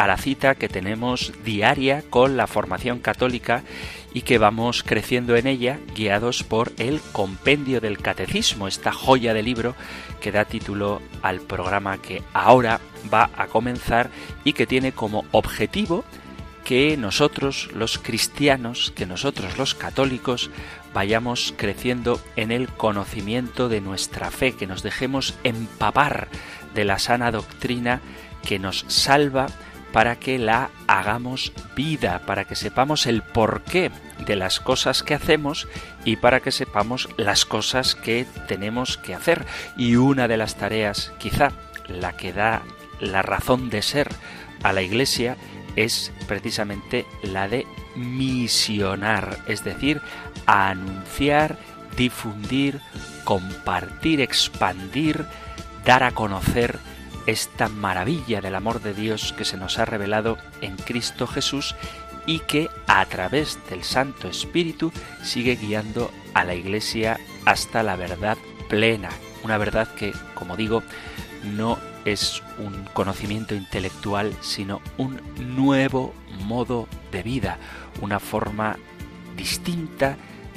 a la cita que tenemos diaria con la formación católica y que vamos creciendo en ella guiados por el compendio del catecismo, esta joya de libro que da título al programa que ahora va a comenzar y que tiene como objetivo que nosotros los cristianos, que nosotros los católicos, vayamos creciendo en el conocimiento de nuestra fe, que nos dejemos empapar de la sana doctrina que nos salva para que la hagamos vida, para que sepamos el porqué de las cosas que hacemos y para que sepamos las cosas que tenemos que hacer. Y una de las tareas, quizá la que da la razón de ser a la Iglesia, es precisamente la de misionar, es decir, anunciar, difundir, compartir, expandir, dar a conocer esta maravilla del amor de Dios que se nos ha revelado en Cristo Jesús y que a través del Santo Espíritu sigue guiando a la Iglesia hasta la verdad plena. Una verdad que, como digo, no es un conocimiento intelectual, sino un nuevo modo de vida, una forma distinta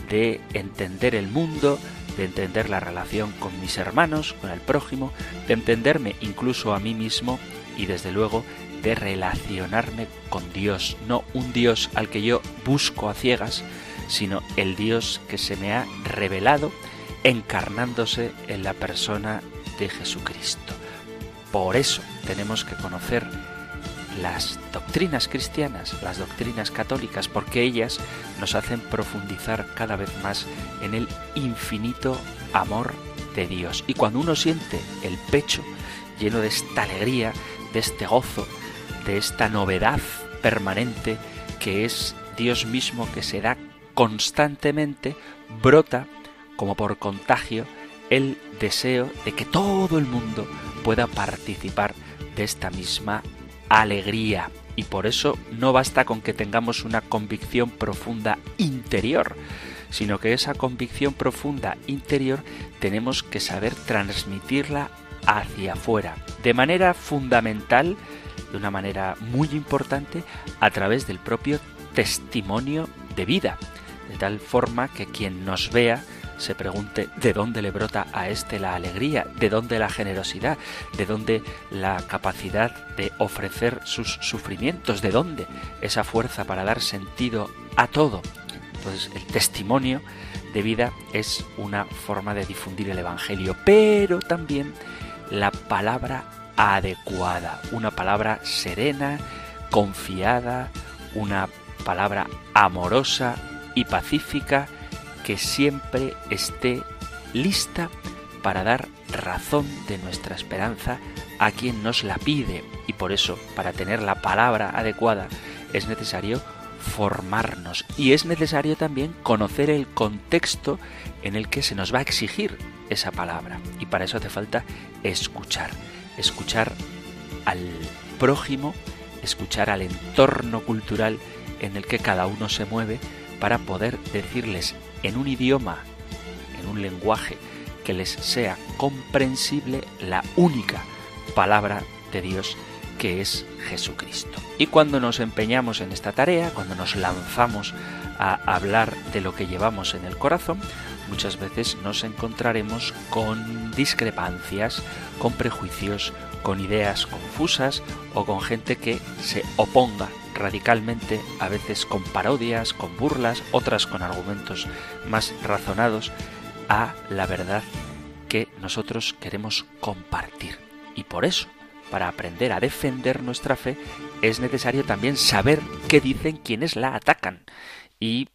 de entender el mundo, de entender la relación con mis hermanos, con el prójimo, de entenderme incluso a mí mismo y desde luego de relacionarme con Dios, no un Dios al que yo busco a ciegas, sino el Dios que se me ha revelado encarnándose en la persona de Jesucristo. Por eso tenemos que conocer las doctrinas cristianas, las doctrinas católicas, porque ellas nos hacen profundizar cada vez más en el infinito amor de Dios. Y cuando uno siente el pecho lleno de esta alegría, de este gozo, de esta novedad permanente que es Dios mismo que se da constantemente, brota como por contagio el deseo de que todo el mundo pueda participar de esta misma alegría. Y por eso no basta con que tengamos una convicción profunda interior, sino que esa convicción profunda interior tenemos que saber transmitirla hacia afuera, de manera fundamental, de una manera muy importante, a través del propio testimonio de vida, de tal forma que quien nos vea se pregunte de dónde le brota a éste la alegría, de dónde la generosidad, de dónde la capacidad de ofrecer sus sufrimientos, de dónde esa fuerza para dar sentido a todo. Entonces el testimonio de vida es una forma de difundir el Evangelio, pero también la palabra adecuada, una palabra serena, confiada, una palabra amorosa y pacífica que siempre esté lista para dar razón de nuestra esperanza a quien nos la pide. Y por eso, para tener la palabra adecuada, es necesario formarnos y es necesario también conocer el contexto en el que se nos va a exigir esa palabra. Y para eso hace falta escuchar. Escuchar al prójimo, escuchar al entorno cultural en el que cada uno se mueve para poder decirles en un idioma, en un lenguaje que les sea comprensible la única palabra de Dios que es Jesucristo. Y cuando nos empeñamos en esta tarea, cuando nos lanzamos a hablar de lo que llevamos en el corazón, muchas veces nos encontraremos con discrepancias, con prejuicios, con ideas confusas o con gente que se oponga radicalmente, a veces con parodias, con burlas, otras con argumentos más razonados, a la verdad que nosotros queremos compartir. Y por eso, para aprender a defender nuestra fe, es necesario también saber qué dicen quienes la atacan y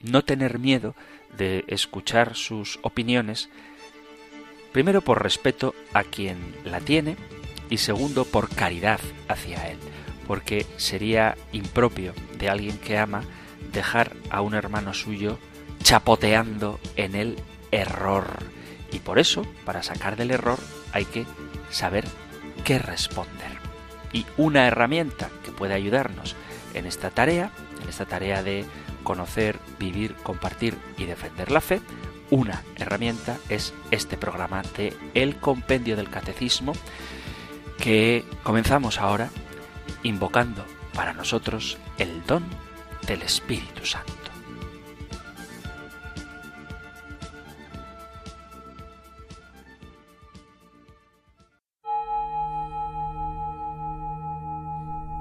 no tener miedo de escuchar sus opiniones, primero por respeto a quien la tiene y segundo por caridad hacia él porque sería impropio de alguien que ama dejar a un hermano suyo chapoteando en el error. Y por eso, para sacar del error, hay que saber qué responder. Y una herramienta que puede ayudarnos en esta tarea, en esta tarea de conocer, vivir, compartir y defender la fe, una herramienta es este programa de El Compendio del Catecismo que comenzamos ahora invocando para nosotros el don del Espíritu Santo.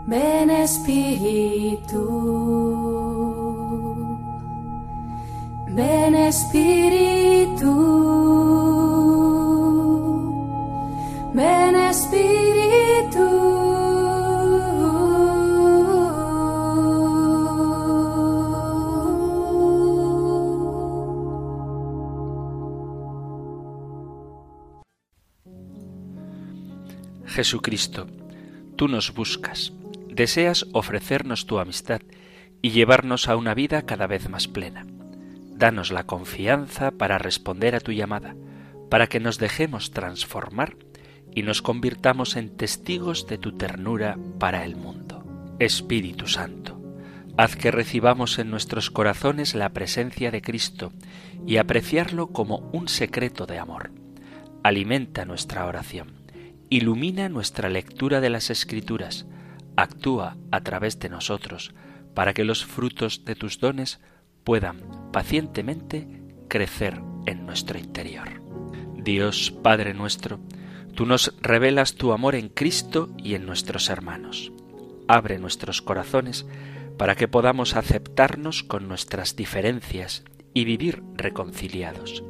Ven Espíritu, ven Espíritu, ven Espíritu. Jesucristo, tú nos buscas deseas ofrecernos tu amistad y llevarnos a una vida cada vez más plena. Danos la confianza para responder a tu llamada, para que nos dejemos transformar y nos convirtamos en testigos de tu ternura para el mundo. Espíritu Santo, haz que recibamos en nuestros corazones la presencia de Cristo y apreciarlo como un secreto de amor. Alimenta nuestra oración, ilumina nuestra lectura de las Escrituras, actúa a través de nosotros para que los frutos de tus dones puedan pacientemente crecer en nuestro interior. Dios Padre nuestro, tú nos revelas tu amor en Cristo y en nuestros hermanos. Abre nuestros corazones para que podamos aceptarnos con nuestras diferencias y vivir reconciliados.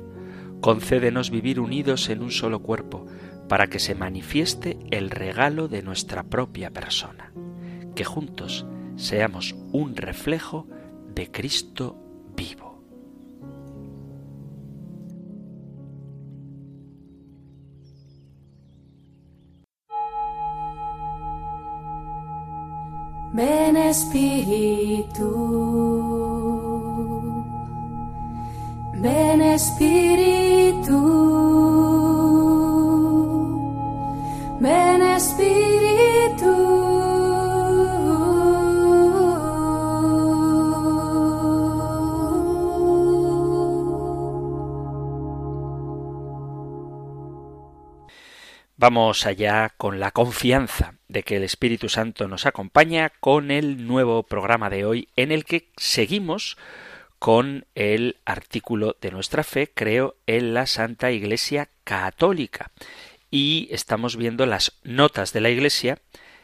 Concédenos vivir unidos en un solo cuerpo, para que se manifieste el regalo de nuestra propia persona, que juntos seamos un reflejo de Cristo vivo. Ven Espíritu, ven Espíritu. Ven Espíritu. Vamos allá con la confianza de que el Espíritu Santo nos acompaña con el nuevo programa de hoy en el que seguimos con el artículo de nuestra fe, creo, en la Santa Iglesia Católica y estamos viendo las notas de la Iglesia.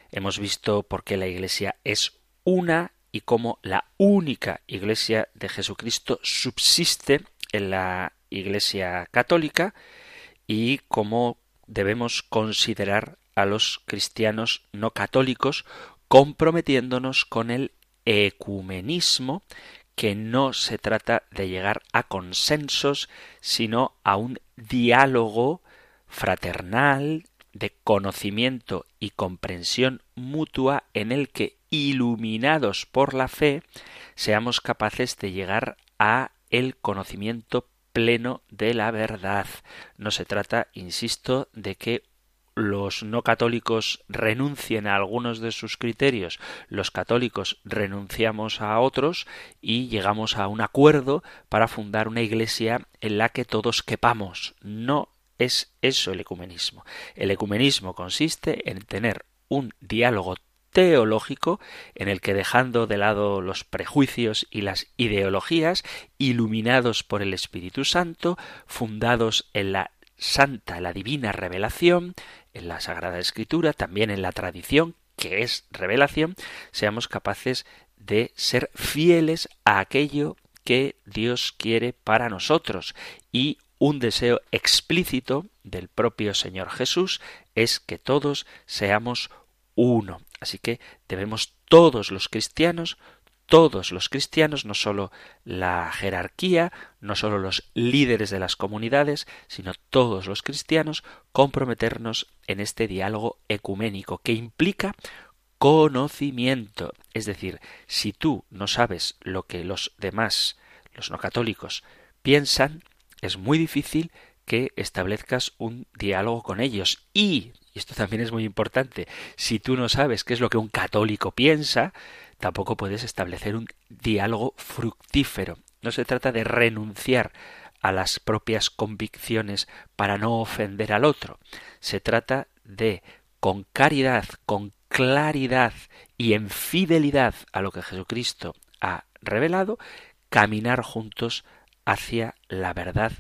Hemos visto por qué la Iglesia es una y cómo la única Iglesia de Jesucristo subsiste en la Iglesia católica y cómo debemos considerar a los cristianos no católicos comprometiéndonos con el ecumenismo que no se trata de llegar a consensos, sino a un diálogo fraternal, de conocimiento y comprensión mutua en el que, iluminados por la fe, seamos capaces de llegar a el conocimiento pleno de la verdad. No se trata, insisto, de que los no católicos renuncien a algunos de sus criterios, los católicos renunciamos a otros y llegamos a un acuerdo para fundar una iglesia en la que todos quepamos. No es eso el ecumenismo. El ecumenismo consiste en tener un diálogo teológico en el que dejando de lado los prejuicios y las ideologías, iluminados por el Espíritu Santo, fundados en la santa, la divina revelación, en la Sagrada Escritura, también en la tradición, que es revelación, seamos capaces de ser fieles a aquello que Dios quiere para nosotros y un deseo explícito del propio Señor Jesús es que todos seamos uno. Así que debemos todos los cristianos, todos los cristianos, no solo la jerarquía, no solo los líderes de las comunidades, sino todos los cristianos, comprometernos en este diálogo ecuménico que implica conocimiento. Es decir, si tú no sabes lo que los demás, los no católicos, piensan, es muy difícil que establezcas un diálogo con ellos. Y, y esto también es muy importante, si tú no sabes qué es lo que un católico piensa, tampoco puedes establecer un diálogo fructífero. No se trata de renunciar a las propias convicciones para no ofender al otro. Se trata de, con caridad, con claridad y en fidelidad a lo que Jesucristo ha revelado, caminar juntos hacia la verdad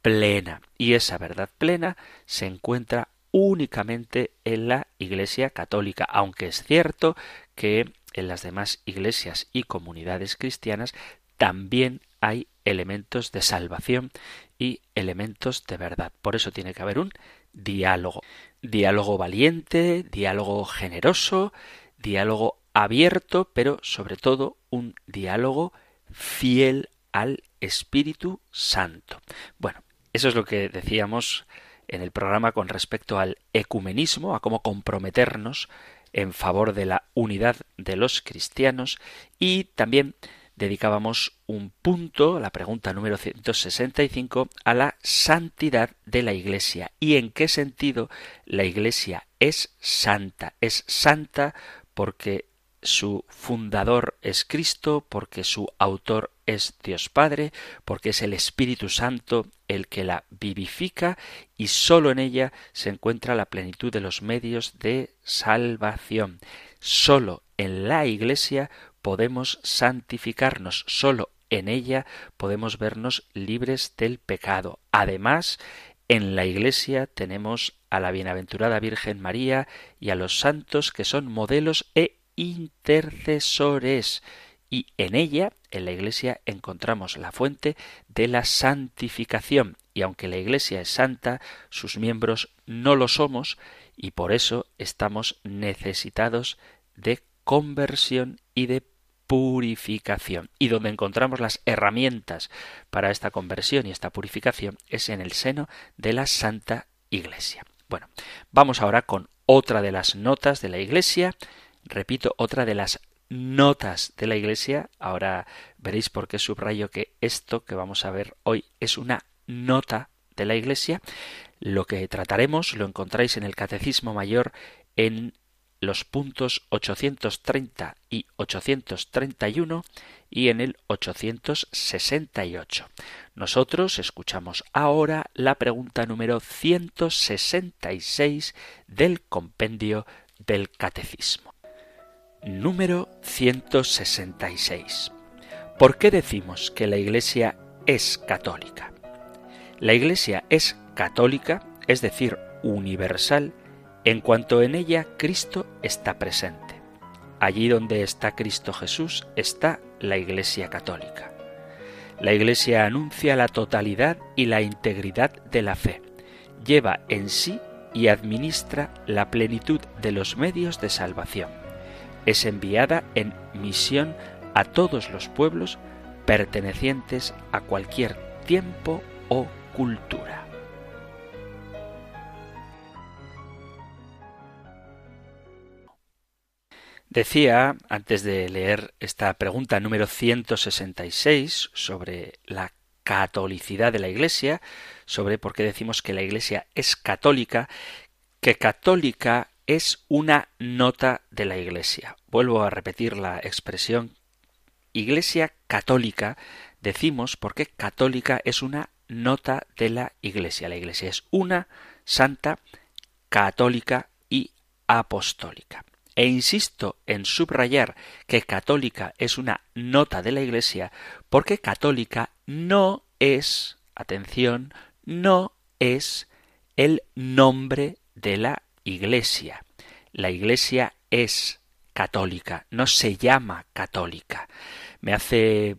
plena. Y esa verdad plena se encuentra únicamente en la Iglesia católica, aunque es cierto que en las demás iglesias y comunidades cristianas también hay elementos de salvación y elementos de verdad. Por eso tiene que haber un diálogo. Diálogo valiente, diálogo generoso, diálogo abierto, pero sobre todo un diálogo fiel al Espíritu Santo. Bueno, eso es lo que decíamos en el programa con respecto al ecumenismo, a cómo comprometernos en favor de la unidad de los cristianos y también dedicábamos un punto, la pregunta número 165, a la santidad de la Iglesia. ¿Y en qué sentido la Iglesia es santa? Es santa porque su fundador es Cristo, porque su autor es Dios Padre, porque es el Espíritu Santo el que la vivifica y sólo en ella se encuentra la plenitud de los medios de salvación. Sólo en la Iglesia podemos santificarnos, sólo en ella podemos vernos libres del pecado. Además, en la Iglesia tenemos a la bienaventurada Virgen María y a los santos que son modelos e intercesores. Y en ella, en la Iglesia, encontramos la fuente de la santificación. Y aunque la Iglesia es santa, sus miembros no lo somos, y por eso estamos necesitados de conversión y de purificación. Y donde encontramos las herramientas para esta conversión y esta purificación es en el seno de la Santa Iglesia. Bueno, vamos ahora con otra de las notas de la Iglesia, repito, otra de las notas de la Iglesia. Ahora veréis por qué subrayo que esto que vamos a ver hoy es una nota de la Iglesia. Lo que trataremos lo encontráis en el Catecismo Mayor en los puntos 830 y 831 y en el 868. Nosotros escuchamos ahora la pregunta número 166 del compendio del Catecismo. Número 166. ¿Por qué decimos que la Iglesia es católica? La Iglesia es católica, es decir, universal, en cuanto en ella Cristo está presente. Allí donde está Cristo Jesús está la Iglesia católica. La Iglesia anuncia la totalidad y la integridad de la fe, lleva en sí y administra la plenitud de los medios de salvación es enviada en misión a todos los pueblos pertenecientes a cualquier tiempo o cultura. Decía, antes de leer esta pregunta número 166 sobre la catolicidad de la Iglesia, sobre por qué decimos que la Iglesia es católica, que católica es una nota de la Iglesia. Vuelvo a repetir la expresión Iglesia católica, decimos porque católica es una nota de la Iglesia. La Iglesia es una, santa, católica y apostólica. E insisto en subrayar que católica es una nota de la Iglesia porque católica no es, atención, no es el nombre de la Iglesia. La Iglesia es católica, no se llama católica. Me hace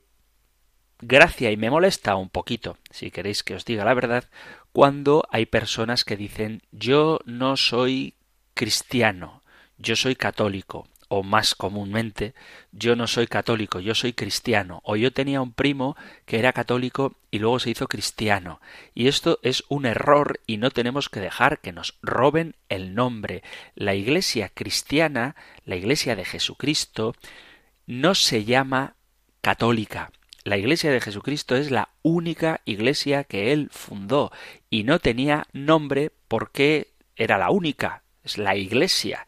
gracia y me molesta un poquito, si queréis que os diga la verdad, cuando hay personas que dicen yo no soy cristiano, yo soy católico, o más comúnmente, yo no soy católico, yo soy cristiano, o yo tenía un primo que era católico y luego se hizo cristiano. Y esto es un error y no tenemos que dejar que nos roben el nombre. La Iglesia cristiana, la Iglesia de Jesucristo, no se llama católica. La Iglesia de Jesucristo es la única iglesia que él fundó y no tenía nombre porque era la única, es la Iglesia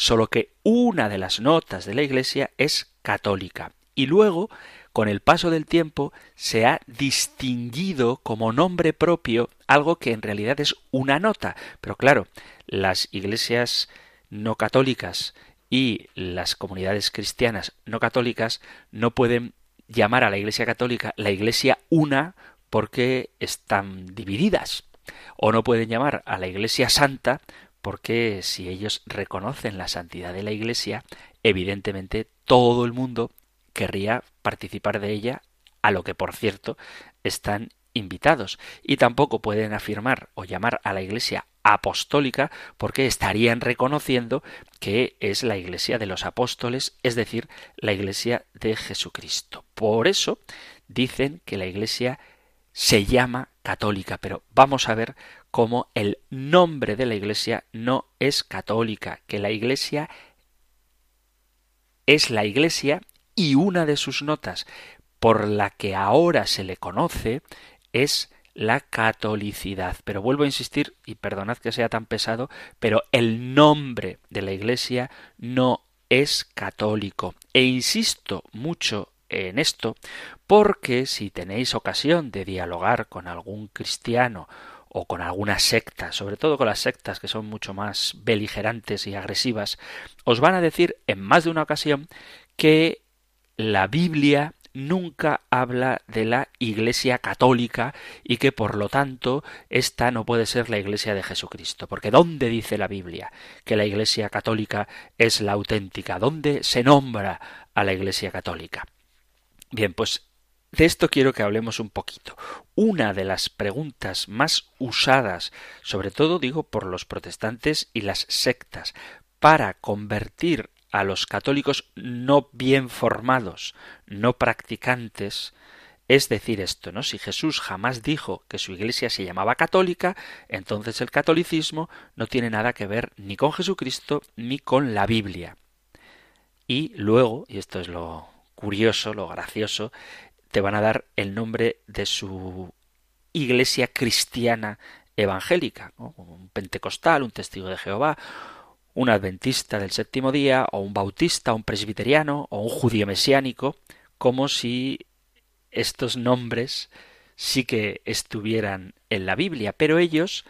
solo que una de las notas de la Iglesia es católica. Y luego, con el paso del tiempo, se ha distinguido como nombre propio algo que en realidad es una nota. Pero claro, las iglesias no católicas y las comunidades cristianas no católicas no pueden llamar a la Iglesia católica la Iglesia una porque están divididas. O no pueden llamar a la Iglesia santa porque si ellos reconocen la santidad de la Iglesia, evidentemente todo el mundo querría participar de ella, a lo que por cierto están invitados. Y tampoco pueden afirmar o llamar a la Iglesia apostólica porque estarían reconociendo que es la Iglesia de los apóstoles, es decir, la Iglesia de Jesucristo. Por eso dicen que la Iglesia se llama católica, pero vamos a ver cómo el nombre de la Iglesia no es católica, que la Iglesia es la Iglesia y una de sus notas por la que ahora se le conoce es la catolicidad. Pero vuelvo a insistir, y perdonad que sea tan pesado, pero el nombre de la Iglesia no es católico. E insisto mucho en esto porque si tenéis ocasión de dialogar con algún cristiano o con alguna secta, sobre todo con las sectas que son mucho más beligerantes y agresivas, os van a decir en más de una ocasión que la Biblia nunca habla de la Iglesia católica y que por lo tanto esta no puede ser la Iglesia de Jesucristo. Porque ¿dónde dice la Biblia que la Iglesia católica es la auténtica? ¿Dónde se nombra a la Iglesia católica? Bien, pues de esto quiero que hablemos un poquito. Una de las preguntas más usadas, sobre todo digo por los protestantes y las sectas, para convertir a los católicos no bien formados, no practicantes, es decir esto, ¿no? Si Jesús jamás dijo que su iglesia se llamaba católica, entonces el catolicismo no tiene nada que ver ni con Jesucristo ni con la Biblia. Y luego, y esto es lo curioso, lo gracioso, te van a dar el nombre de su iglesia cristiana evangélica, un pentecostal, un testigo de Jehová, un adventista del séptimo día, o un bautista, un presbiteriano, o un judío mesiánico, como si estos nombres sí que estuvieran en la Biblia, pero ellos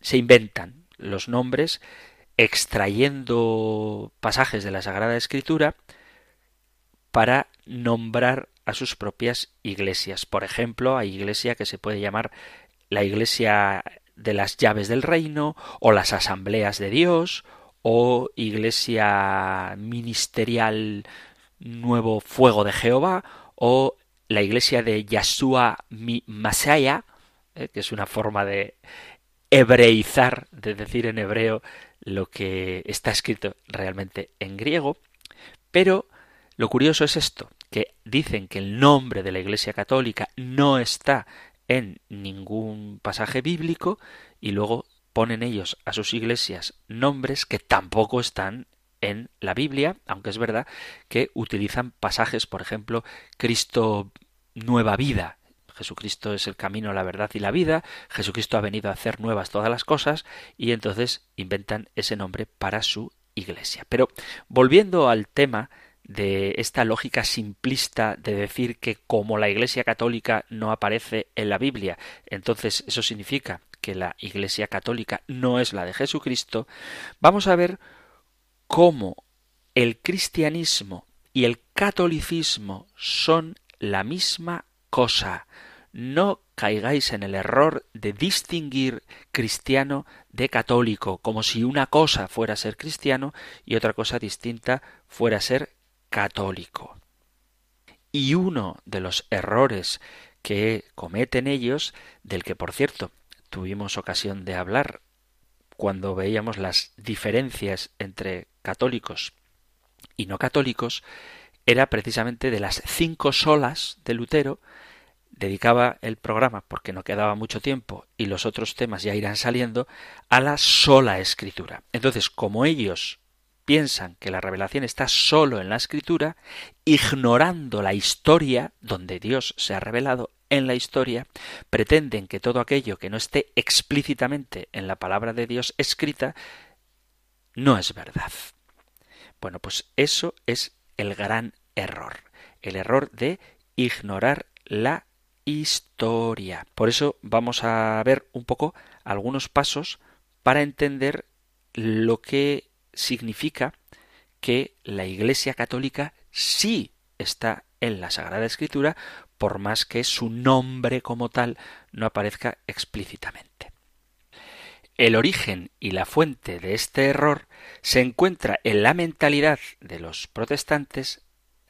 se inventan los nombres extrayendo pasajes de la Sagrada Escritura para nombrar a sus propias iglesias. Por ejemplo, hay iglesia que se puede llamar la iglesia de las llaves del reino, o las asambleas de Dios, o iglesia ministerial Nuevo Fuego de Jehová, o la iglesia de Yahshua Masaya, eh, que es una forma de hebreizar, de decir en hebreo lo que está escrito realmente en griego, pero lo curioso es esto, que dicen que el nombre de la Iglesia Católica no está en ningún pasaje bíblico y luego ponen ellos a sus iglesias nombres que tampoco están en la Biblia, aunque es verdad que utilizan pasajes, por ejemplo, Cristo nueva vida. Jesucristo es el camino, la verdad y la vida, Jesucristo ha venido a hacer nuevas todas las cosas y entonces inventan ese nombre para su iglesia. Pero volviendo al tema de esta lógica simplista de decir que como la Iglesia católica no aparece en la Biblia, entonces eso significa que la Iglesia católica no es la de Jesucristo, vamos a ver cómo el cristianismo y el catolicismo son la misma cosa. No caigáis en el error de distinguir cristiano de católico, como si una cosa fuera ser cristiano y otra cosa distinta fuera ser católico. Y uno de los errores que cometen ellos, del que por cierto tuvimos ocasión de hablar cuando veíamos las diferencias entre católicos y no católicos, era precisamente de las cinco solas de Lutero, dedicaba el programa, porque no quedaba mucho tiempo y los otros temas ya irán saliendo, a la sola escritura. Entonces, como ellos piensan que la revelación está solo en la escritura, ignorando la historia donde Dios se ha revelado en la historia, pretenden que todo aquello que no esté explícitamente en la palabra de Dios escrita no es verdad. Bueno, pues eso es el gran error, el error de ignorar la historia. Por eso vamos a ver un poco algunos pasos para entender lo que significa que la Iglesia Católica sí está en la Sagrada Escritura, por más que su nombre como tal no aparezca explícitamente. El origen y la fuente de este error se encuentra en la mentalidad de los protestantes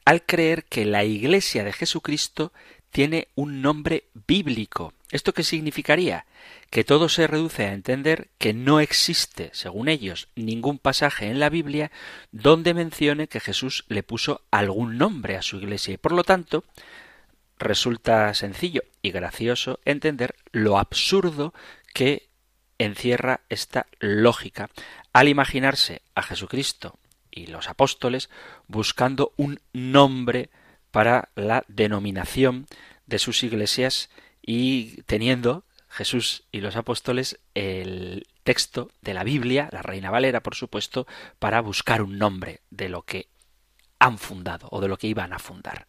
al creer que la Iglesia de Jesucristo tiene un nombre bíblico. ¿Esto qué significaría? Que todo se reduce a entender que no existe, según ellos, ningún pasaje en la Biblia donde mencione que Jesús le puso algún nombre a su iglesia y por lo tanto resulta sencillo y gracioso entender lo absurdo que encierra esta lógica al imaginarse a Jesucristo y los apóstoles buscando un nombre para la denominación de sus iglesias y teniendo Jesús y los apóstoles el texto de la Biblia, la Reina Valera, por supuesto, para buscar un nombre de lo que han fundado o de lo que iban a fundar.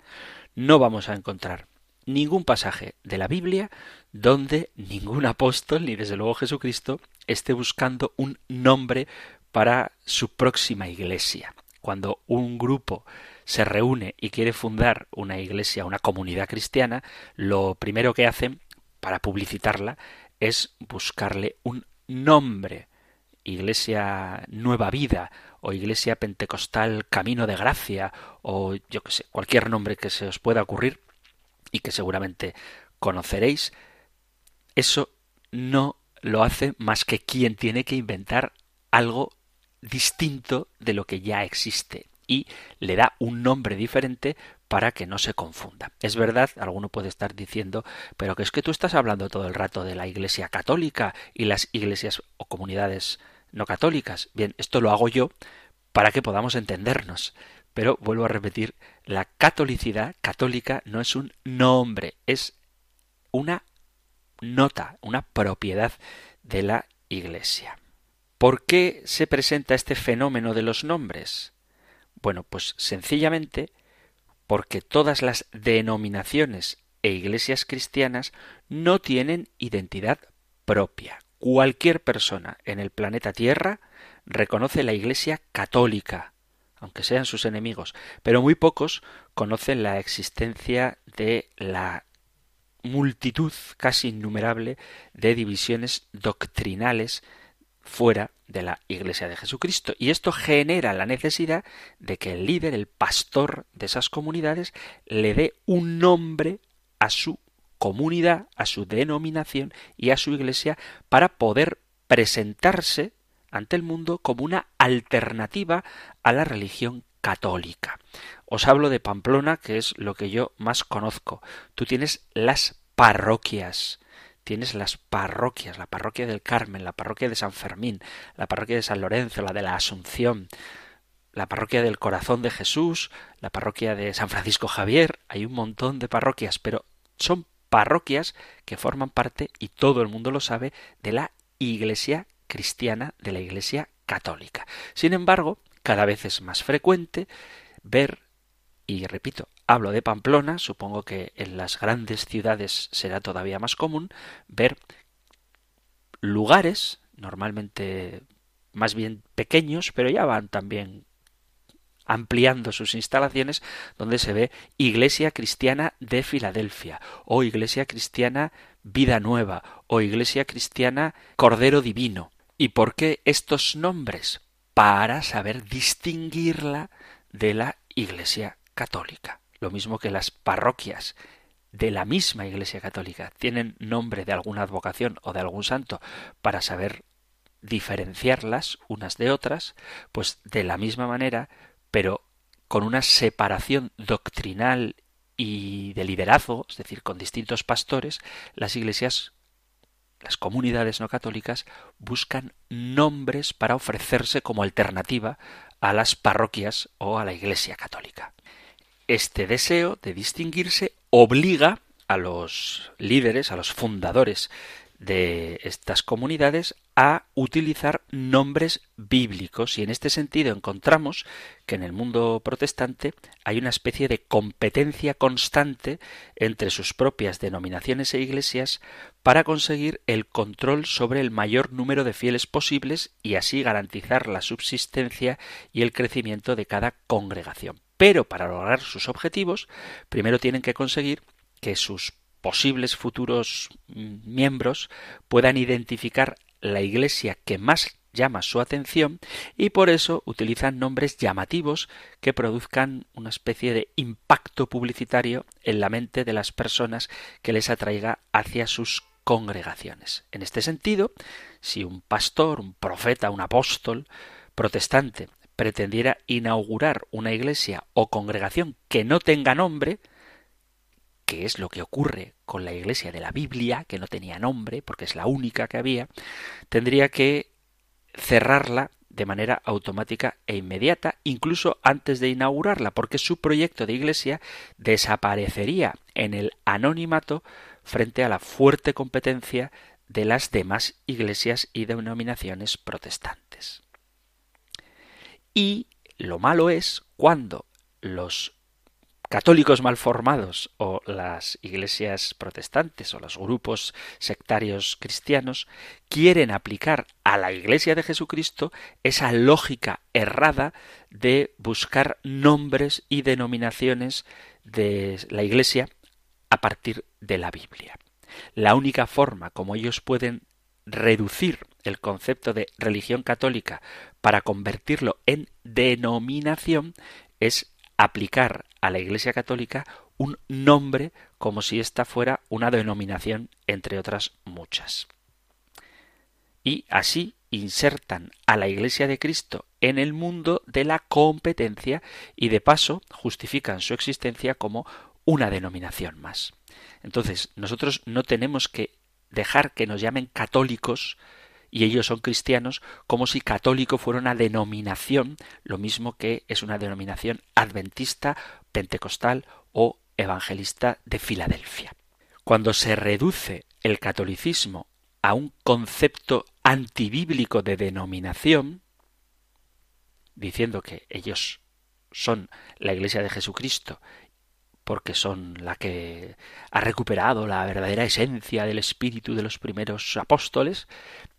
No vamos a encontrar ningún pasaje de la Biblia donde ningún apóstol, ni desde luego Jesucristo, esté buscando un nombre para su próxima iglesia. Cuando un grupo se reúne y quiere fundar una iglesia, una comunidad cristiana, lo primero que hacen para publicitarla es buscarle un nombre. Iglesia Nueva Vida o Iglesia Pentecostal Camino de Gracia o yo que sé, cualquier nombre que se os pueda ocurrir y que seguramente conoceréis, eso no lo hace más que quien tiene que inventar algo distinto de lo que ya existe y le da un nombre diferente para que no se confunda. Es verdad, alguno puede estar diciendo, pero que es que tú estás hablando todo el rato de la Iglesia católica y las iglesias o comunidades no católicas. Bien, esto lo hago yo para que podamos entendernos. Pero vuelvo a repetir, la catolicidad católica no es un nombre, es una nota, una propiedad de la Iglesia. ¿Por qué se presenta este fenómeno de los nombres? Bueno, pues sencillamente porque todas las denominaciones e iglesias cristianas no tienen identidad propia. Cualquier persona en el planeta Tierra reconoce la Iglesia católica, aunque sean sus enemigos, pero muy pocos conocen la existencia de la multitud casi innumerable de divisiones doctrinales fuera de la Iglesia de Jesucristo. Y esto genera la necesidad de que el líder, el pastor de esas comunidades, le dé un nombre a su comunidad, a su denominación y a su iglesia para poder presentarse ante el mundo como una alternativa a la religión católica. Os hablo de Pamplona, que es lo que yo más conozco. Tú tienes las parroquias, tienes las parroquias, la parroquia del Carmen, la parroquia de San Fermín, la parroquia de San Lorenzo, la de la Asunción, la parroquia del Corazón de Jesús, la parroquia de San Francisco Javier, hay un montón de parroquias, pero son parroquias que forman parte, y todo el mundo lo sabe, de la Iglesia cristiana, de la Iglesia católica. Sin embargo, cada vez es más frecuente ver, y repito, Hablo de Pamplona, supongo que en las grandes ciudades será todavía más común ver lugares, normalmente más bien pequeños, pero ya van también ampliando sus instalaciones, donde se ve Iglesia Cristiana de Filadelfia, o Iglesia Cristiana Vida Nueva, o Iglesia Cristiana Cordero Divino. ¿Y por qué estos nombres? Para saber distinguirla de la Iglesia Católica lo mismo que las parroquias de la misma Iglesia Católica tienen nombre de alguna advocación o de algún santo para saber diferenciarlas unas de otras, pues de la misma manera, pero con una separación doctrinal y de liderazgo, es decir, con distintos pastores, las iglesias, las comunidades no católicas, buscan nombres para ofrecerse como alternativa a las parroquias o a la iglesia católica. Este deseo de distinguirse obliga a los líderes, a los fundadores de estas comunidades a utilizar nombres bíblicos y en este sentido encontramos que en el mundo protestante hay una especie de competencia constante entre sus propias denominaciones e iglesias para conseguir el control sobre el mayor número de fieles posibles y así garantizar la subsistencia y el crecimiento de cada congregación. Pero para lograr sus objetivos, primero tienen que conseguir que sus posibles futuros mm, miembros puedan identificar la iglesia que más llama su atención y por eso utilizan nombres llamativos que produzcan una especie de impacto publicitario en la mente de las personas que les atraiga hacia sus congregaciones. En este sentido, si un pastor, un profeta, un apóstol protestante pretendiera inaugurar una iglesia o congregación que no tenga nombre, que es lo que ocurre con la iglesia de la Biblia, que no tenía nombre, porque es la única que había, tendría que cerrarla de manera automática e inmediata, incluso antes de inaugurarla, porque su proyecto de iglesia desaparecería en el anonimato frente a la fuerte competencia de las demás iglesias y denominaciones protestantes. Y lo malo es cuando los católicos mal formados o las iglesias protestantes o los grupos sectarios cristianos quieren aplicar a la iglesia de Jesucristo esa lógica errada de buscar nombres y denominaciones de la iglesia a partir de la Biblia. La única forma como ellos pueden reducir el concepto de religión católica para convertirlo en denominación es aplicar a la Iglesia Católica un nombre como si ésta fuera una denominación entre otras muchas. Y así insertan a la Iglesia de Cristo en el mundo de la competencia y de paso justifican su existencia como una denominación más. Entonces, nosotros no tenemos que dejar que nos llamen católicos y ellos son cristianos como si católico fuera una denominación, lo mismo que es una denominación adventista, pentecostal o evangelista de Filadelfia. Cuando se reduce el catolicismo a un concepto antibíblico de denominación, diciendo que ellos son la Iglesia de Jesucristo porque son la que ha recuperado la verdadera esencia del espíritu de los primeros apóstoles,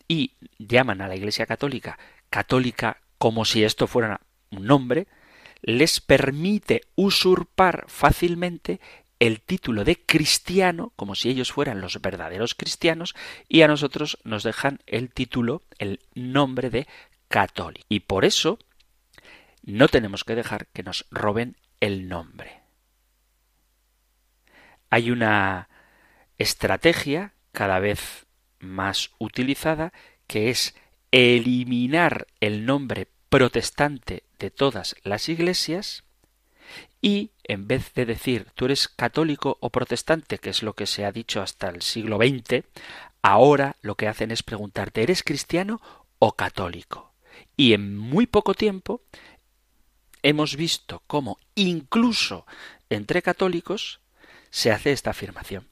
y llaman a la Iglesia Católica católica como si esto fuera un nombre, les permite usurpar fácilmente el título de cristiano, como si ellos fueran los verdaderos cristianos, y a nosotros nos dejan el título, el nombre de católico. Y por eso no tenemos que dejar que nos roben el nombre. Hay una estrategia cada vez más utilizada, que es eliminar el nombre protestante de todas las iglesias y en vez de decir tú eres católico o protestante, que es lo que se ha dicho hasta el siglo XX, ahora lo que hacen es preguntarte ¿eres cristiano o católico? Y en muy poco tiempo hemos visto cómo incluso entre católicos se hace esta afirmación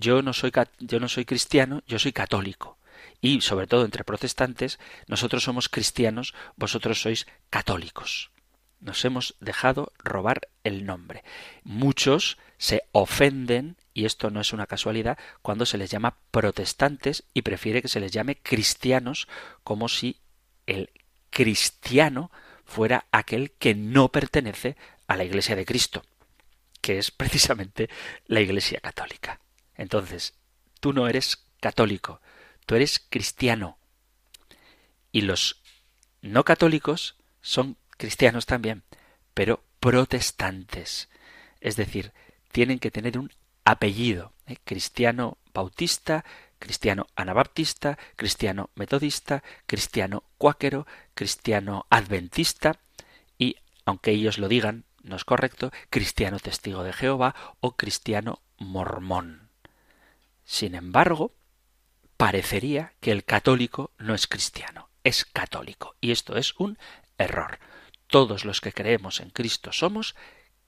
yo no soy, yo no soy cristiano, yo soy católico. Y sobre todo entre protestantes, nosotros somos cristianos, vosotros sois católicos. Nos hemos dejado robar el nombre. Muchos se ofenden, y esto no es una casualidad, cuando se les llama protestantes y prefiere que se les llame cristianos, como si el cristiano fuera aquel que no pertenece a la Iglesia de Cristo, que es precisamente la Iglesia católica. Entonces, tú no eres católico, tú eres cristiano. Y los no católicos son cristianos también, pero protestantes. Es decir, tienen que tener un apellido, ¿eh? cristiano bautista, cristiano anabaptista, cristiano metodista, cristiano cuáquero, cristiano adventista, y aunque ellos lo digan, no es correcto, cristiano testigo de Jehová o cristiano mormón. Sin embargo, parecería que el católico no es cristiano, es católico. Y esto es un error. Todos los que creemos en Cristo somos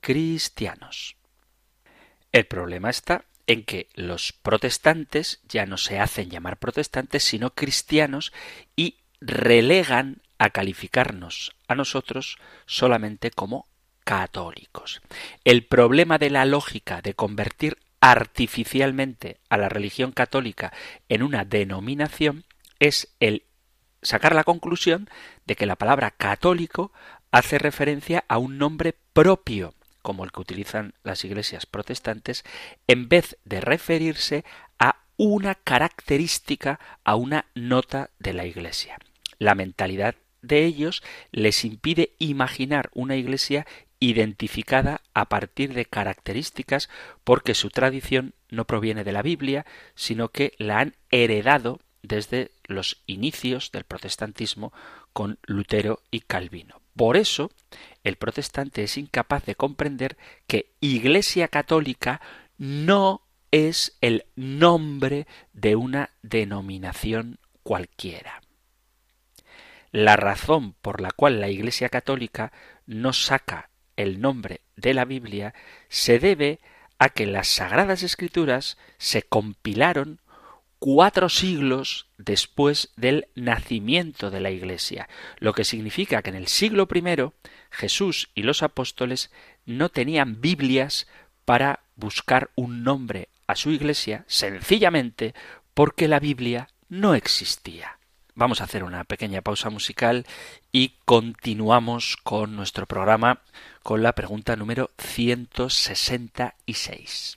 cristianos. El problema está en que los protestantes ya no se hacen llamar protestantes, sino cristianos y relegan a calificarnos a nosotros solamente como católicos. El problema de la lógica de convertir artificialmente a la religión católica en una denominación es el sacar la conclusión de que la palabra católico hace referencia a un nombre propio, como el que utilizan las iglesias protestantes, en vez de referirse a una característica, a una nota de la iglesia. La mentalidad de ellos les impide imaginar una iglesia identificada a partir de características porque su tradición no proviene de la Biblia, sino que la han heredado desde los inicios del protestantismo con Lutero y Calvino. Por eso, el protestante es incapaz de comprender que Iglesia Católica no es el nombre de una denominación cualquiera. La razón por la cual la Iglesia Católica no saca el nombre de la Biblia se debe a que las Sagradas Escrituras se compilaron cuatro siglos después del nacimiento de la Iglesia, lo que significa que en el siglo I Jesús y los apóstoles no tenían Biblias para buscar un nombre a su Iglesia, sencillamente porque la Biblia no existía. Vamos a hacer una pequeña pausa musical y continuamos con nuestro programa con la pregunta número 166.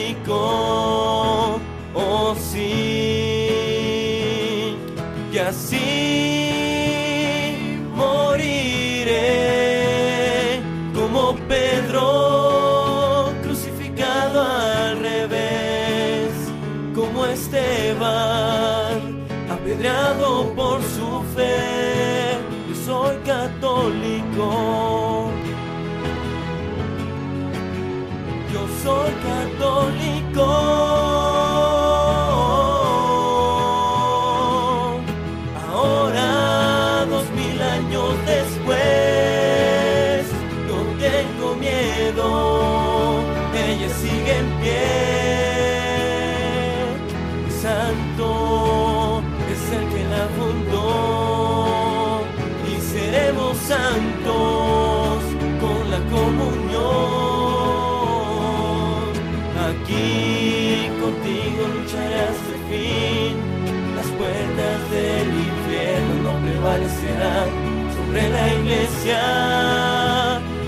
sobre la iglesia.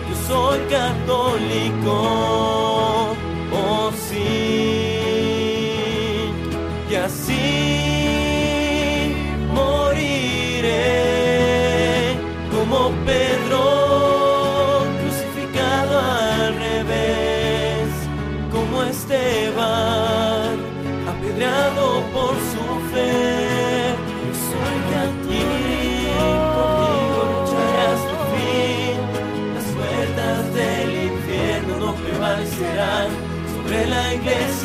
Yo soy católico, oh sí, y así moriré como Pedro sobre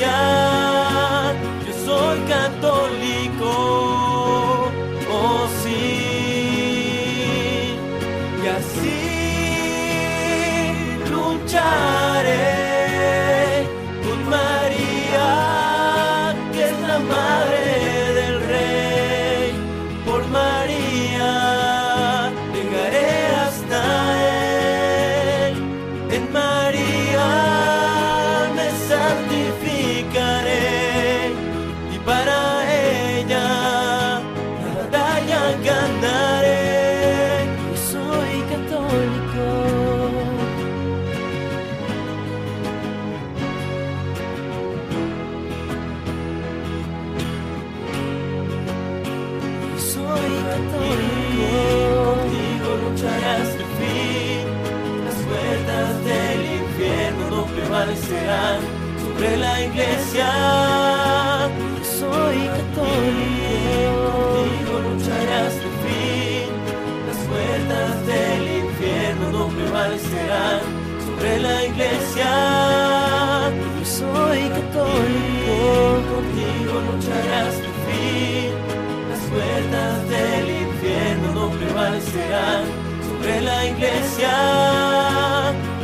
prevalecerán sobre la iglesia.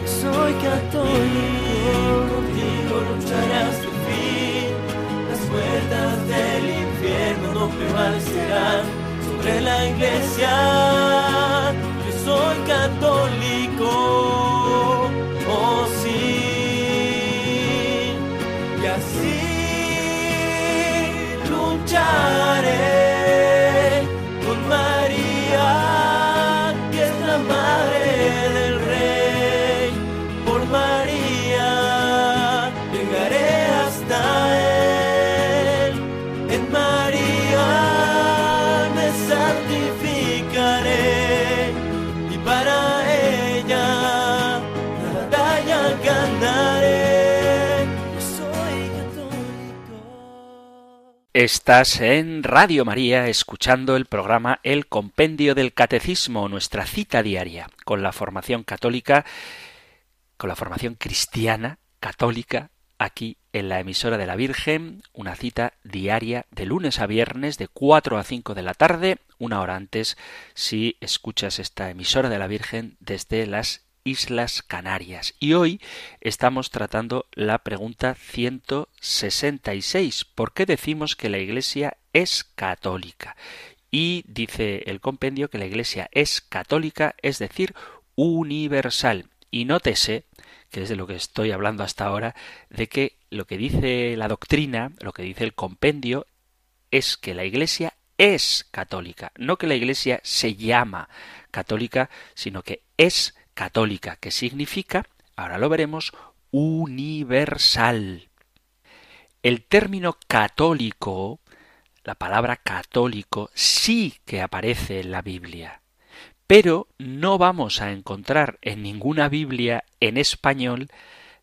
Soy católico, contigo lucharás de fin. Las puertas del infierno no prevalecerán sobre la iglesia. Estás en Radio María escuchando el programa El Compendio del Catecismo, nuestra cita diaria con la formación católica, con la formación cristiana católica aquí en la emisora de la Virgen, una cita diaria de lunes a viernes de 4 a 5 de la tarde, una hora antes si escuchas esta emisora de la Virgen desde las Islas Canarias. Y hoy estamos tratando la pregunta 166. ¿Por qué decimos que la Iglesia es católica? Y dice el compendio que la Iglesia es católica, es decir, universal. Y nótese, que es de lo que estoy hablando hasta ahora, de que lo que dice la doctrina, lo que dice el compendio, es que la Iglesia es católica, no que la Iglesia se llama católica, sino que es católica, que significa, ahora lo veremos, universal. El término católico, la palabra católico, sí que aparece en la Biblia, pero no vamos a encontrar en ninguna Biblia en español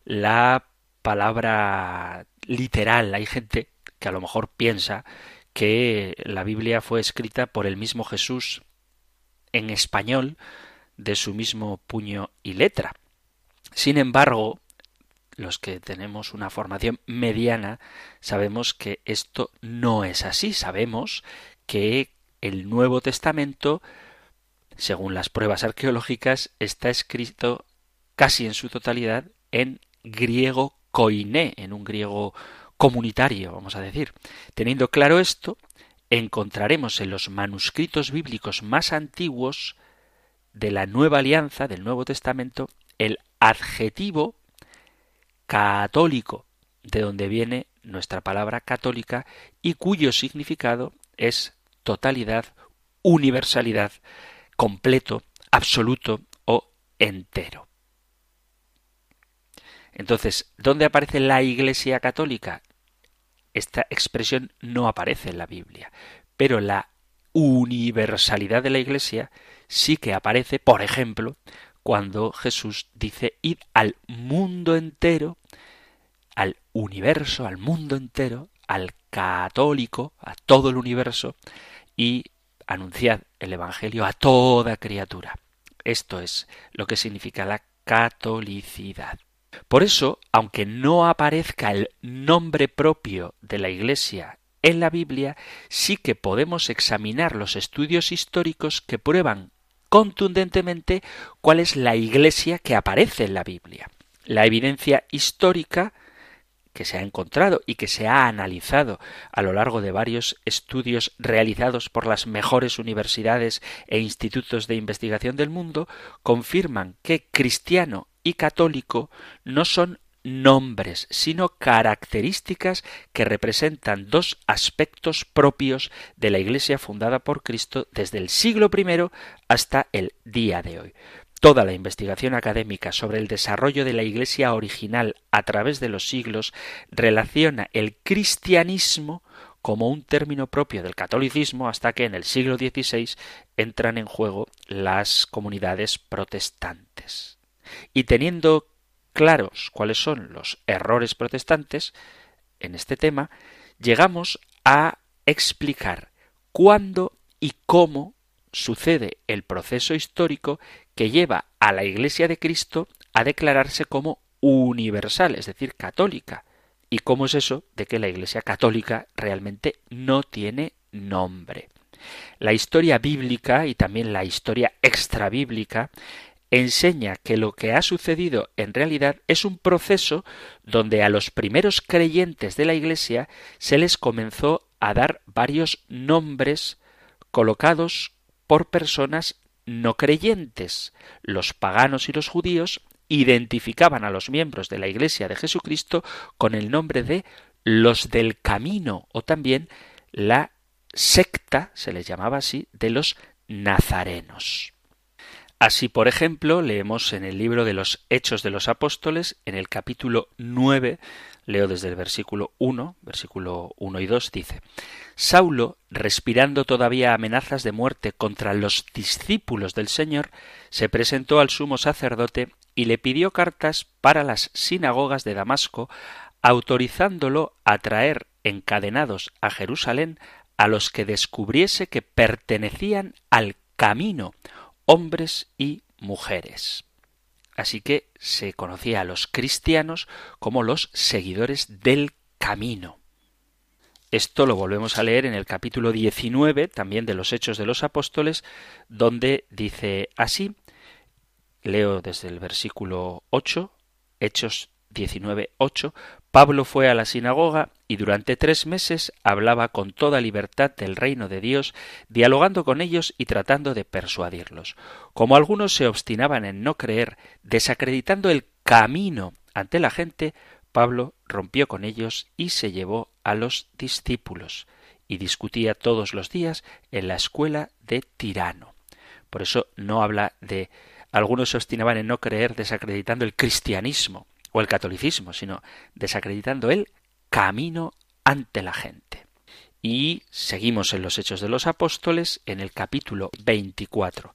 la palabra literal. Hay gente que a lo mejor piensa que la Biblia fue escrita por el mismo Jesús en español de su mismo puño y letra. Sin embargo, los que tenemos una formación mediana sabemos que esto no es así. Sabemos que el Nuevo Testamento, según las pruebas arqueológicas, está escrito casi en su totalidad en griego koiné, en un griego comunitario, vamos a decir. Teniendo claro esto, encontraremos en los manuscritos bíblicos más antiguos de la Nueva Alianza, del Nuevo Testamento, el adjetivo católico, de donde viene nuestra palabra católica y cuyo significado es totalidad, universalidad, completo, absoluto o entero. Entonces, ¿dónde aparece la Iglesia católica? Esta expresión no aparece en la Biblia, pero la universalidad de la Iglesia sí que aparece, por ejemplo, cuando Jesús dice id al mundo entero, al universo, al mundo entero, al católico, a todo el universo, y anunciad el Evangelio a toda criatura. Esto es lo que significa la catolicidad. Por eso, aunque no aparezca el nombre propio de la Iglesia en la Biblia, sí que podemos examinar los estudios históricos que prueban contundentemente cuál es la Iglesia que aparece en la Biblia. La evidencia histórica que se ha encontrado y que se ha analizado a lo largo de varios estudios realizados por las mejores universidades e institutos de investigación del mundo confirman que cristiano y católico no son nombres, sino características que representan dos aspectos propios de la Iglesia fundada por Cristo desde el siglo I hasta el día de hoy. Toda la investigación académica sobre el desarrollo de la Iglesia original a través de los siglos relaciona el cristianismo como un término propio del catolicismo hasta que en el siglo XVI entran en juego las comunidades protestantes. Y teniendo claros cuáles son los errores protestantes en este tema, llegamos a explicar cuándo y cómo sucede el proceso histórico que lleva a la Iglesia de Cristo a declararse como universal, es decir, católica. ¿Y cómo es eso de que la Iglesia católica realmente no tiene nombre? La historia bíblica y también la historia extrabíblica enseña que lo que ha sucedido en realidad es un proceso donde a los primeros creyentes de la Iglesia se les comenzó a dar varios nombres colocados por personas no creyentes. Los paganos y los judíos identificaban a los miembros de la Iglesia de Jesucristo con el nombre de los del camino o también la secta, se les llamaba así, de los nazarenos. Así, por ejemplo, leemos en el libro de los Hechos de los Apóstoles, en el capítulo 9, leo desde el versículo 1, versículo 1 y 2, dice, Saulo, respirando todavía amenazas de muerte contra los discípulos del Señor, se presentó al sumo sacerdote y le pidió cartas para las sinagogas de Damasco, autorizándolo a traer encadenados a Jerusalén a los que descubriese que pertenecían al camino, hombres y mujeres. Así que se conocía a los cristianos como los seguidores del camino. Esto lo volvemos a leer en el capítulo 19 también de los Hechos de los Apóstoles, donde dice así, leo desde el versículo 8, Hechos 19.8, Pablo fue a la sinagoga y durante tres meses hablaba con toda libertad del reino de Dios, dialogando con ellos y tratando de persuadirlos. Como algunos se obstinaban en no creer, desacreditando el camino ante la gente, Pablo rompió con ellos y se llevó a los discípulos, y discutía todos los días en la escuela de Tirano. Por eso no habla de algunos se obstinaban en no creer desacreditando el cristianismo, o el catolicismo, sino desacreditando el camino ante la gente. Y seguimos en los Hechos de los Apóstoles en el capítulo 24.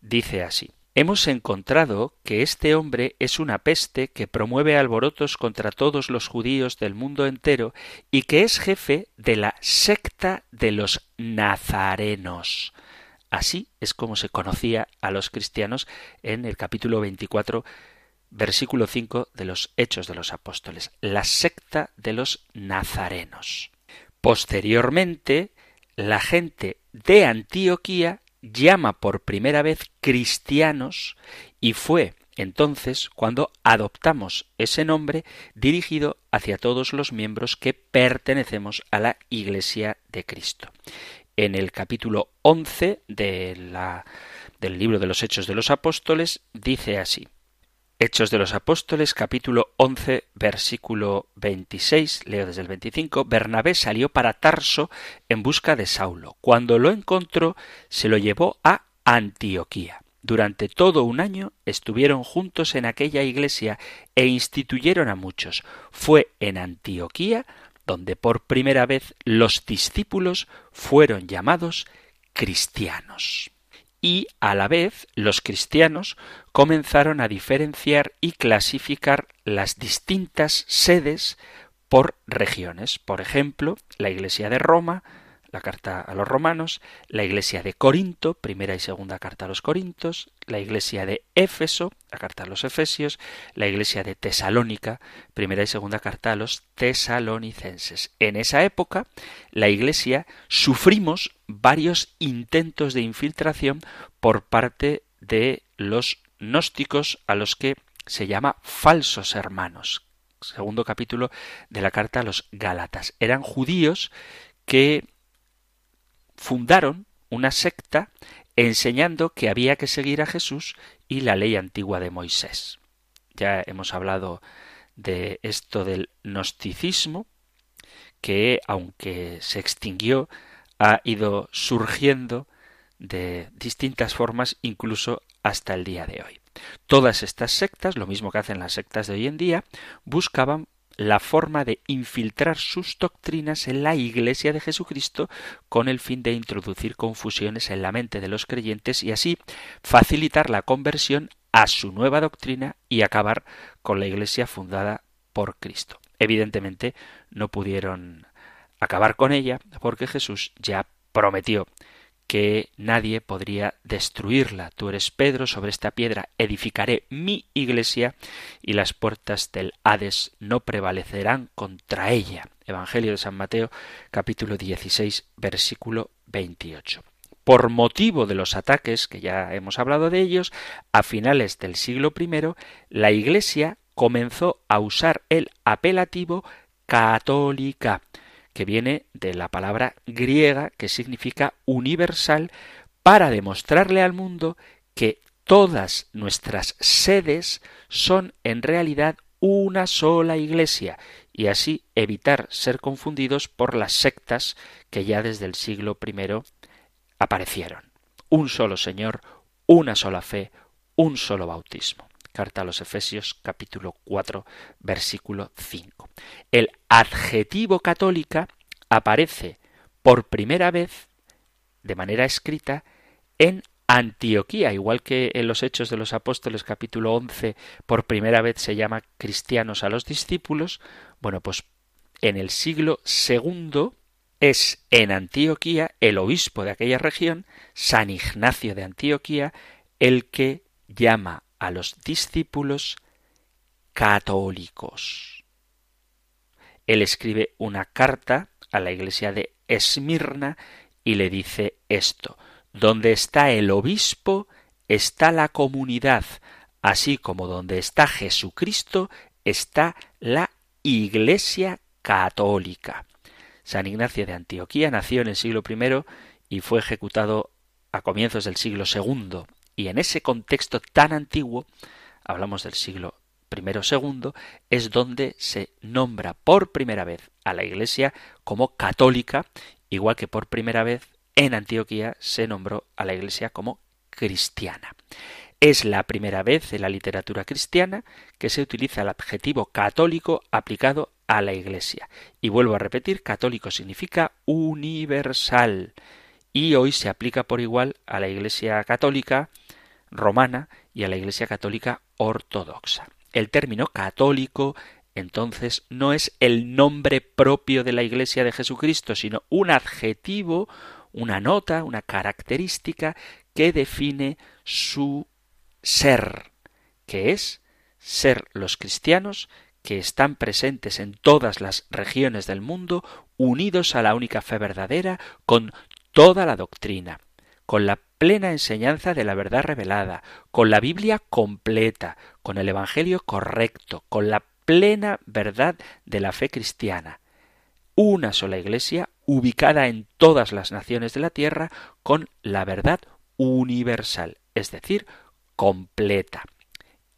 Dice así, Hemos encontrado que este hombre es una peste que promueve alborotos contra todos los judíos del mundo entero y que es jefe de la secta de los nazarenos. Así es como se conocía a los cristianos en el capítulo 24 versículo 5 de los Hechos de los Apóstoles, la secta de los nazarenos. Posteriormente, la gente de Antioquía llama por primera vez cristianos y fue entonces cuando adoptamos ese nombre dirigido hacia todos los miembros que pertenecemos a la Iglesia de Cristo. En el capítulo 11 de la, del libro de los Hechos de los Apóstoles dice así Hechos de los Apóstoles, capítulo 11, versículo 26, leo desde el 25, Bernabé salió para Tarso en busca de Saulo. Cuando lo encontró, se lo llevó a Antioquía. Durante todo un año estuvieron juntos en aquella iglesia e instituyeron a muchos. Fue en Antioquía donde por primera vez los discípulos fueron llamados cristianos y a la vez los cristianos comenzaron a diferenciar y clasificar las distintas sedes por regiones. Por ejemplo, la Iglesia de Roma, la carta a los romanos, la iglesia de Corinto, primera y segunda carta a los Corintos, la iglesia de Éfeso, la carta a los Efesios, la iglesia de Tesalónica, primera y segunda carta a los tesalonicenses. En esa época, la iglesia sufrimos varios intentos de infiltración por parte de los gnósticos a los que se llama falsos hermanos. Segundo capítulo de la carta a los Gálatas. Eran judíos que fundaron una secta enseñando que había que seguir a Jesús y la ley antigua de Moisés. Ya hemos hablado de esto del gnosticismo, que aunque se extinguió, ha ido surgiendo de distintas formas incluso hasta el día de hoy. Todas estas sectas, lo mismo que hacen las sectas de hoy en día, buscaban la forma de infiltrar sus doctrinas en la Iglesia de Jesucristo con el fin de introducir confusiones en la mente de los creyentes y así facilitar la conversión a su nueva doctrina y acabar con la Iglesia fundada por Cristo. Evidentemente no pudieron acabar con ella porque Jesús ya prometió que nadie podría destruirla. Tú eres Pedro, sobre esta piedra edificaré mi iglesia y las puertas del Hades no prevalecerán contra ella. Evangelio de San Mateo capítulo 16 versículo 28. Por motivo de los ataques, que ya hemos hablado de ellos, a finales del siglo I, la Iglesia comenzó a usar el apelativo católica, que viene de la palabra griega que significa universal, para demostrarle al mundo que todas nuestras sedes son en realidad una sola iglesia y así evitar ser confundidos por las sectas que ya desde el siglo I aparecieron. Un solo Señor, una sola fe, un solo bautismo. Carta a los Efesios capítulo 4 versículo 5. El adjetivo católica aparece por primera vez de manera escrita en Antioquía, igual que en los Hechos de los Apóstoles capítulo 11 por primera vez se llama cristianos a los discípulos, bueno, pues en el siglo segundo es en Antioquía el obispo de aquella región, San Ignacio de Antioquía, el que llama a los discípulos católicos. Él escribe una carta a la iglesia de Esmirna y le dice esto, donde está el obispo está la comunidad, así como donde está Jesucristo está la iglesia católica. San Ignacio de Antioquía nació en el siglo I y fue ejecutado a comienzos del siglo II y en ese contexto tan antiguo, hablamos del siglo I II, es donde se nombra por primera vez a la Iglesia como católica, igual que por primera vez en Antioquía se nombró a la Iglesia como cristiana. Es la primera vez en la literatura cristiana que se utiliza el adjetivo católico aplicado a la Iglesia. Y vuelvo a repetir, católico significa universal. Y hoy se aplica por igual a la Iglesia católica, romana y a la Iglesia católica ortodoxa. El término católico entonces no es el nombre propio de la Iglesia de Jesucristo, sino un adjetivo, una nota, una característica que define su ser, que es ser los cristianos que están presentes en todas las regiones del mundo, unidos a la única fe verdadera, con toda la doctrina, con la plena enseñanza de la verdad revelada, con la Biblia completa, con el Evangelio correcto, con la plena verdad de la fe cristiana. Una sola Iglesia ubicada en todas las naciones de la tierra con la verdad universal, es decir, completa.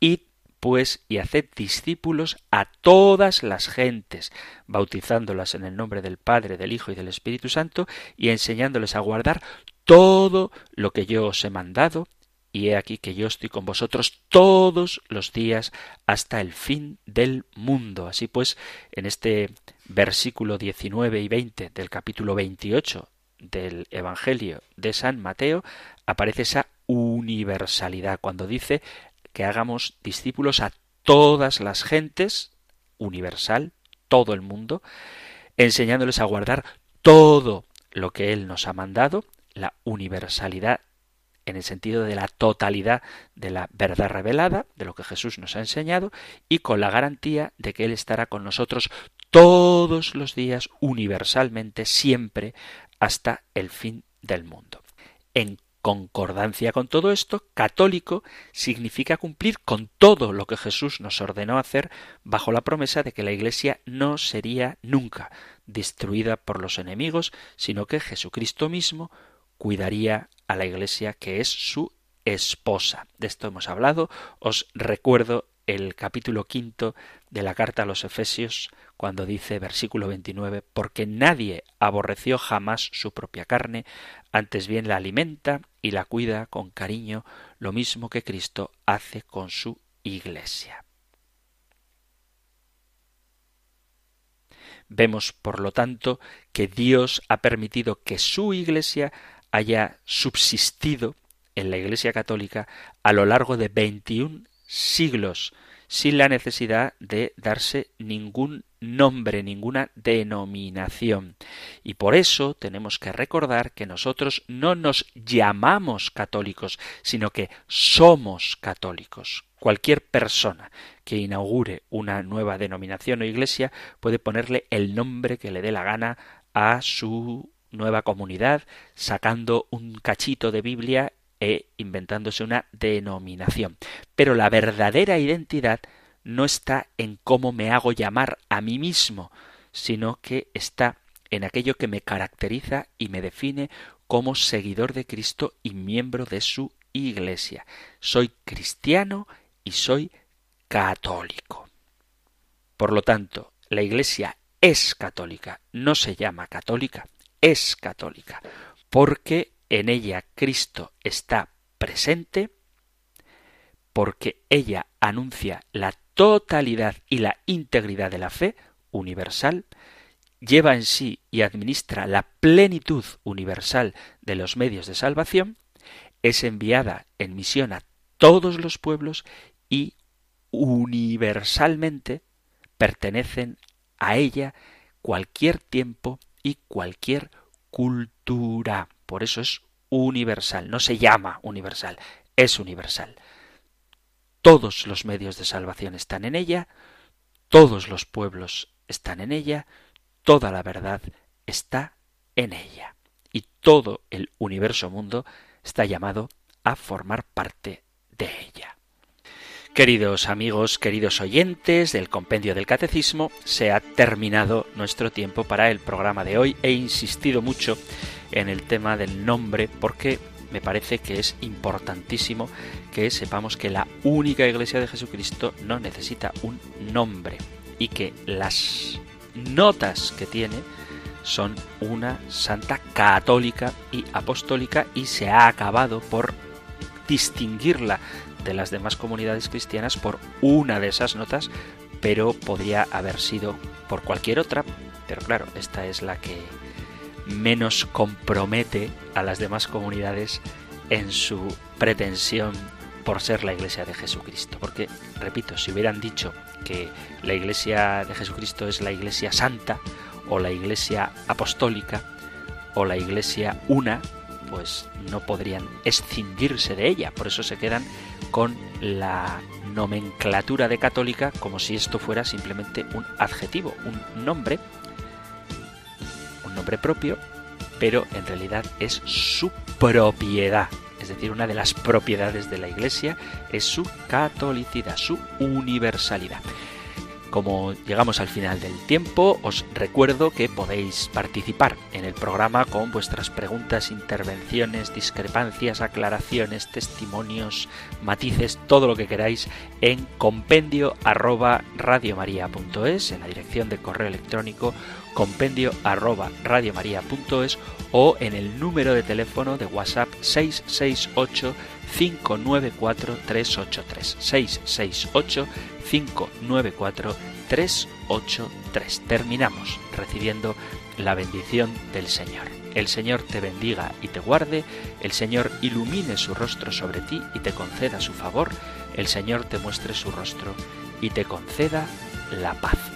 Id pues y haced discípulos a todas las gentes, bautizándolas en el nombre del Padre, del Hijo y del Espíritu Santo, y enseñándoles a guardar todo lo que yo os he mandado, y he aquí que yo estoy con vosotros todos los días hasta el fin del mundo. Así pues, en este versículo 19 y 20 del capítulo 28 del Evangelio de San Mateo, aparece esa universalidad cuando dice que hagamos discípulos a todas las gentes, universal, todo el mundo, enseñándoles a guardar todo lo que Él nos ha mandado, la universalidad en el sentido de la totalidad de la verdad revelada, de lo que Jesús nos ha enseñado, y con la garantía de que Él estará con nosotros todos los días, universalmente, siempre, hasta el fin del mundo. En concordancia con todo esto, católico significa cumplir con todo lo que Jesús nos ordenó hacer bajo la promesa de que la Iglesia no sería nunca destruida por los enemigos, sino que Jesucristo mismo cuidaría a la Iglesia que es su esposa. De esto hemos hablado. Os recuerdo el capítulo quinto de la carta a los Efesios, cuando dice, versículo 29, porque nadie aborreció jamás su propia carne, antes bien la alimenta y la cuida con cariño, lo mismo que Cristo hace con su iglesia. Vemos, por lo tanto, que Dios ha permitido que su iglesia haya subsistido en la Iglesia Católica a lo largo de 21 siglos, sin la necesidad de darse ningún nombre, ninguna denominación. Y por eso tenemos que recordar que nosotros no nos llamamos católicos, sino que somos católicos. Cualquier persona que inaugure una nueva denominación o iglesia puede ponerle el nombre que le dé la gana a su nueva comunidad, sacando un cachito de Biblia e inventándose una denominación. Pero la verdadera identidad no está en cómo me hago llamar a mí mismo, sino que está en aquello que me caracteriza y me define como seguidor de Cristo y miembro de su Iglesia. Soy cristiano y soy católico. Por lo tanto, la Iglesia es católica, no se llama católica, es católica, porque en ella Cristo está presente, porque ella anuncia la totalidad y la integridad de la fe universal, lleva en sí y administra la plenitud universal de los medios de salvación, es enviada en misión a todos los pueblos y universalmente pertenecen a ella cualquier tiempo y cualquier cultura. Por eso es universal, no se llama universal, es universal. Todos los medios de salvación están en ella, todos los pueblos están en ella, toda la verdad está en ella. Y todo el universo mundo está llamado a formar parte de ella. Queridos amigos, queridos oyentes del compendio del catecismo, se ha terminado nuestro tiempo para el programa de hoy. He insistido mucho en el tema del nombre porque me parece que es importantísimo que sepamos que la única iglesia de Jesucristo no necesita un nombre y que las notas que tiene son una santa católica y apostólica y se ha acabado por distinguirla de las demás comunidades cristianas por una de esas notas, pero podría haber sido por cualquier otra, pero claro, esta es la que menos compromete a las demás comunidades en su pretensión por ser la iglesia de Jesucristo. Porque, repito, si hubieran dicho que la iglesia de Jesucristo es la iglesia santa o la iglesia apostólica o la iglesia una, pues no podrían escindirse de ella. Por eso se quedan con la nomenclatura de católica como si esto fuera simplemente un adjetivo, un nombre nombre propio, pero en realidad es su propiedad. Es decir, una de las propiedades de la Iglesia es su catolicidad, su universalidad. Como llegamos al final del tiempo, os recuerdo que podéis participar en el programa con vuestras preguntas, intervenciones, discrepancias, aclaraciones, testimonios, matices, todo lo que queráis en compendio en la dirección de correo electrónico compendio arroba radiomaria.es o en el número de teléfono de WhatsApp 668 594 383 668 594 383. Terminamos recibiendo la bendición del Señor. El Señor te bendiga y te guarde, el Señor ilumine su rostro sobre ti y te conceda su favor, el Señor te muestre su rostro y te conceda la paz.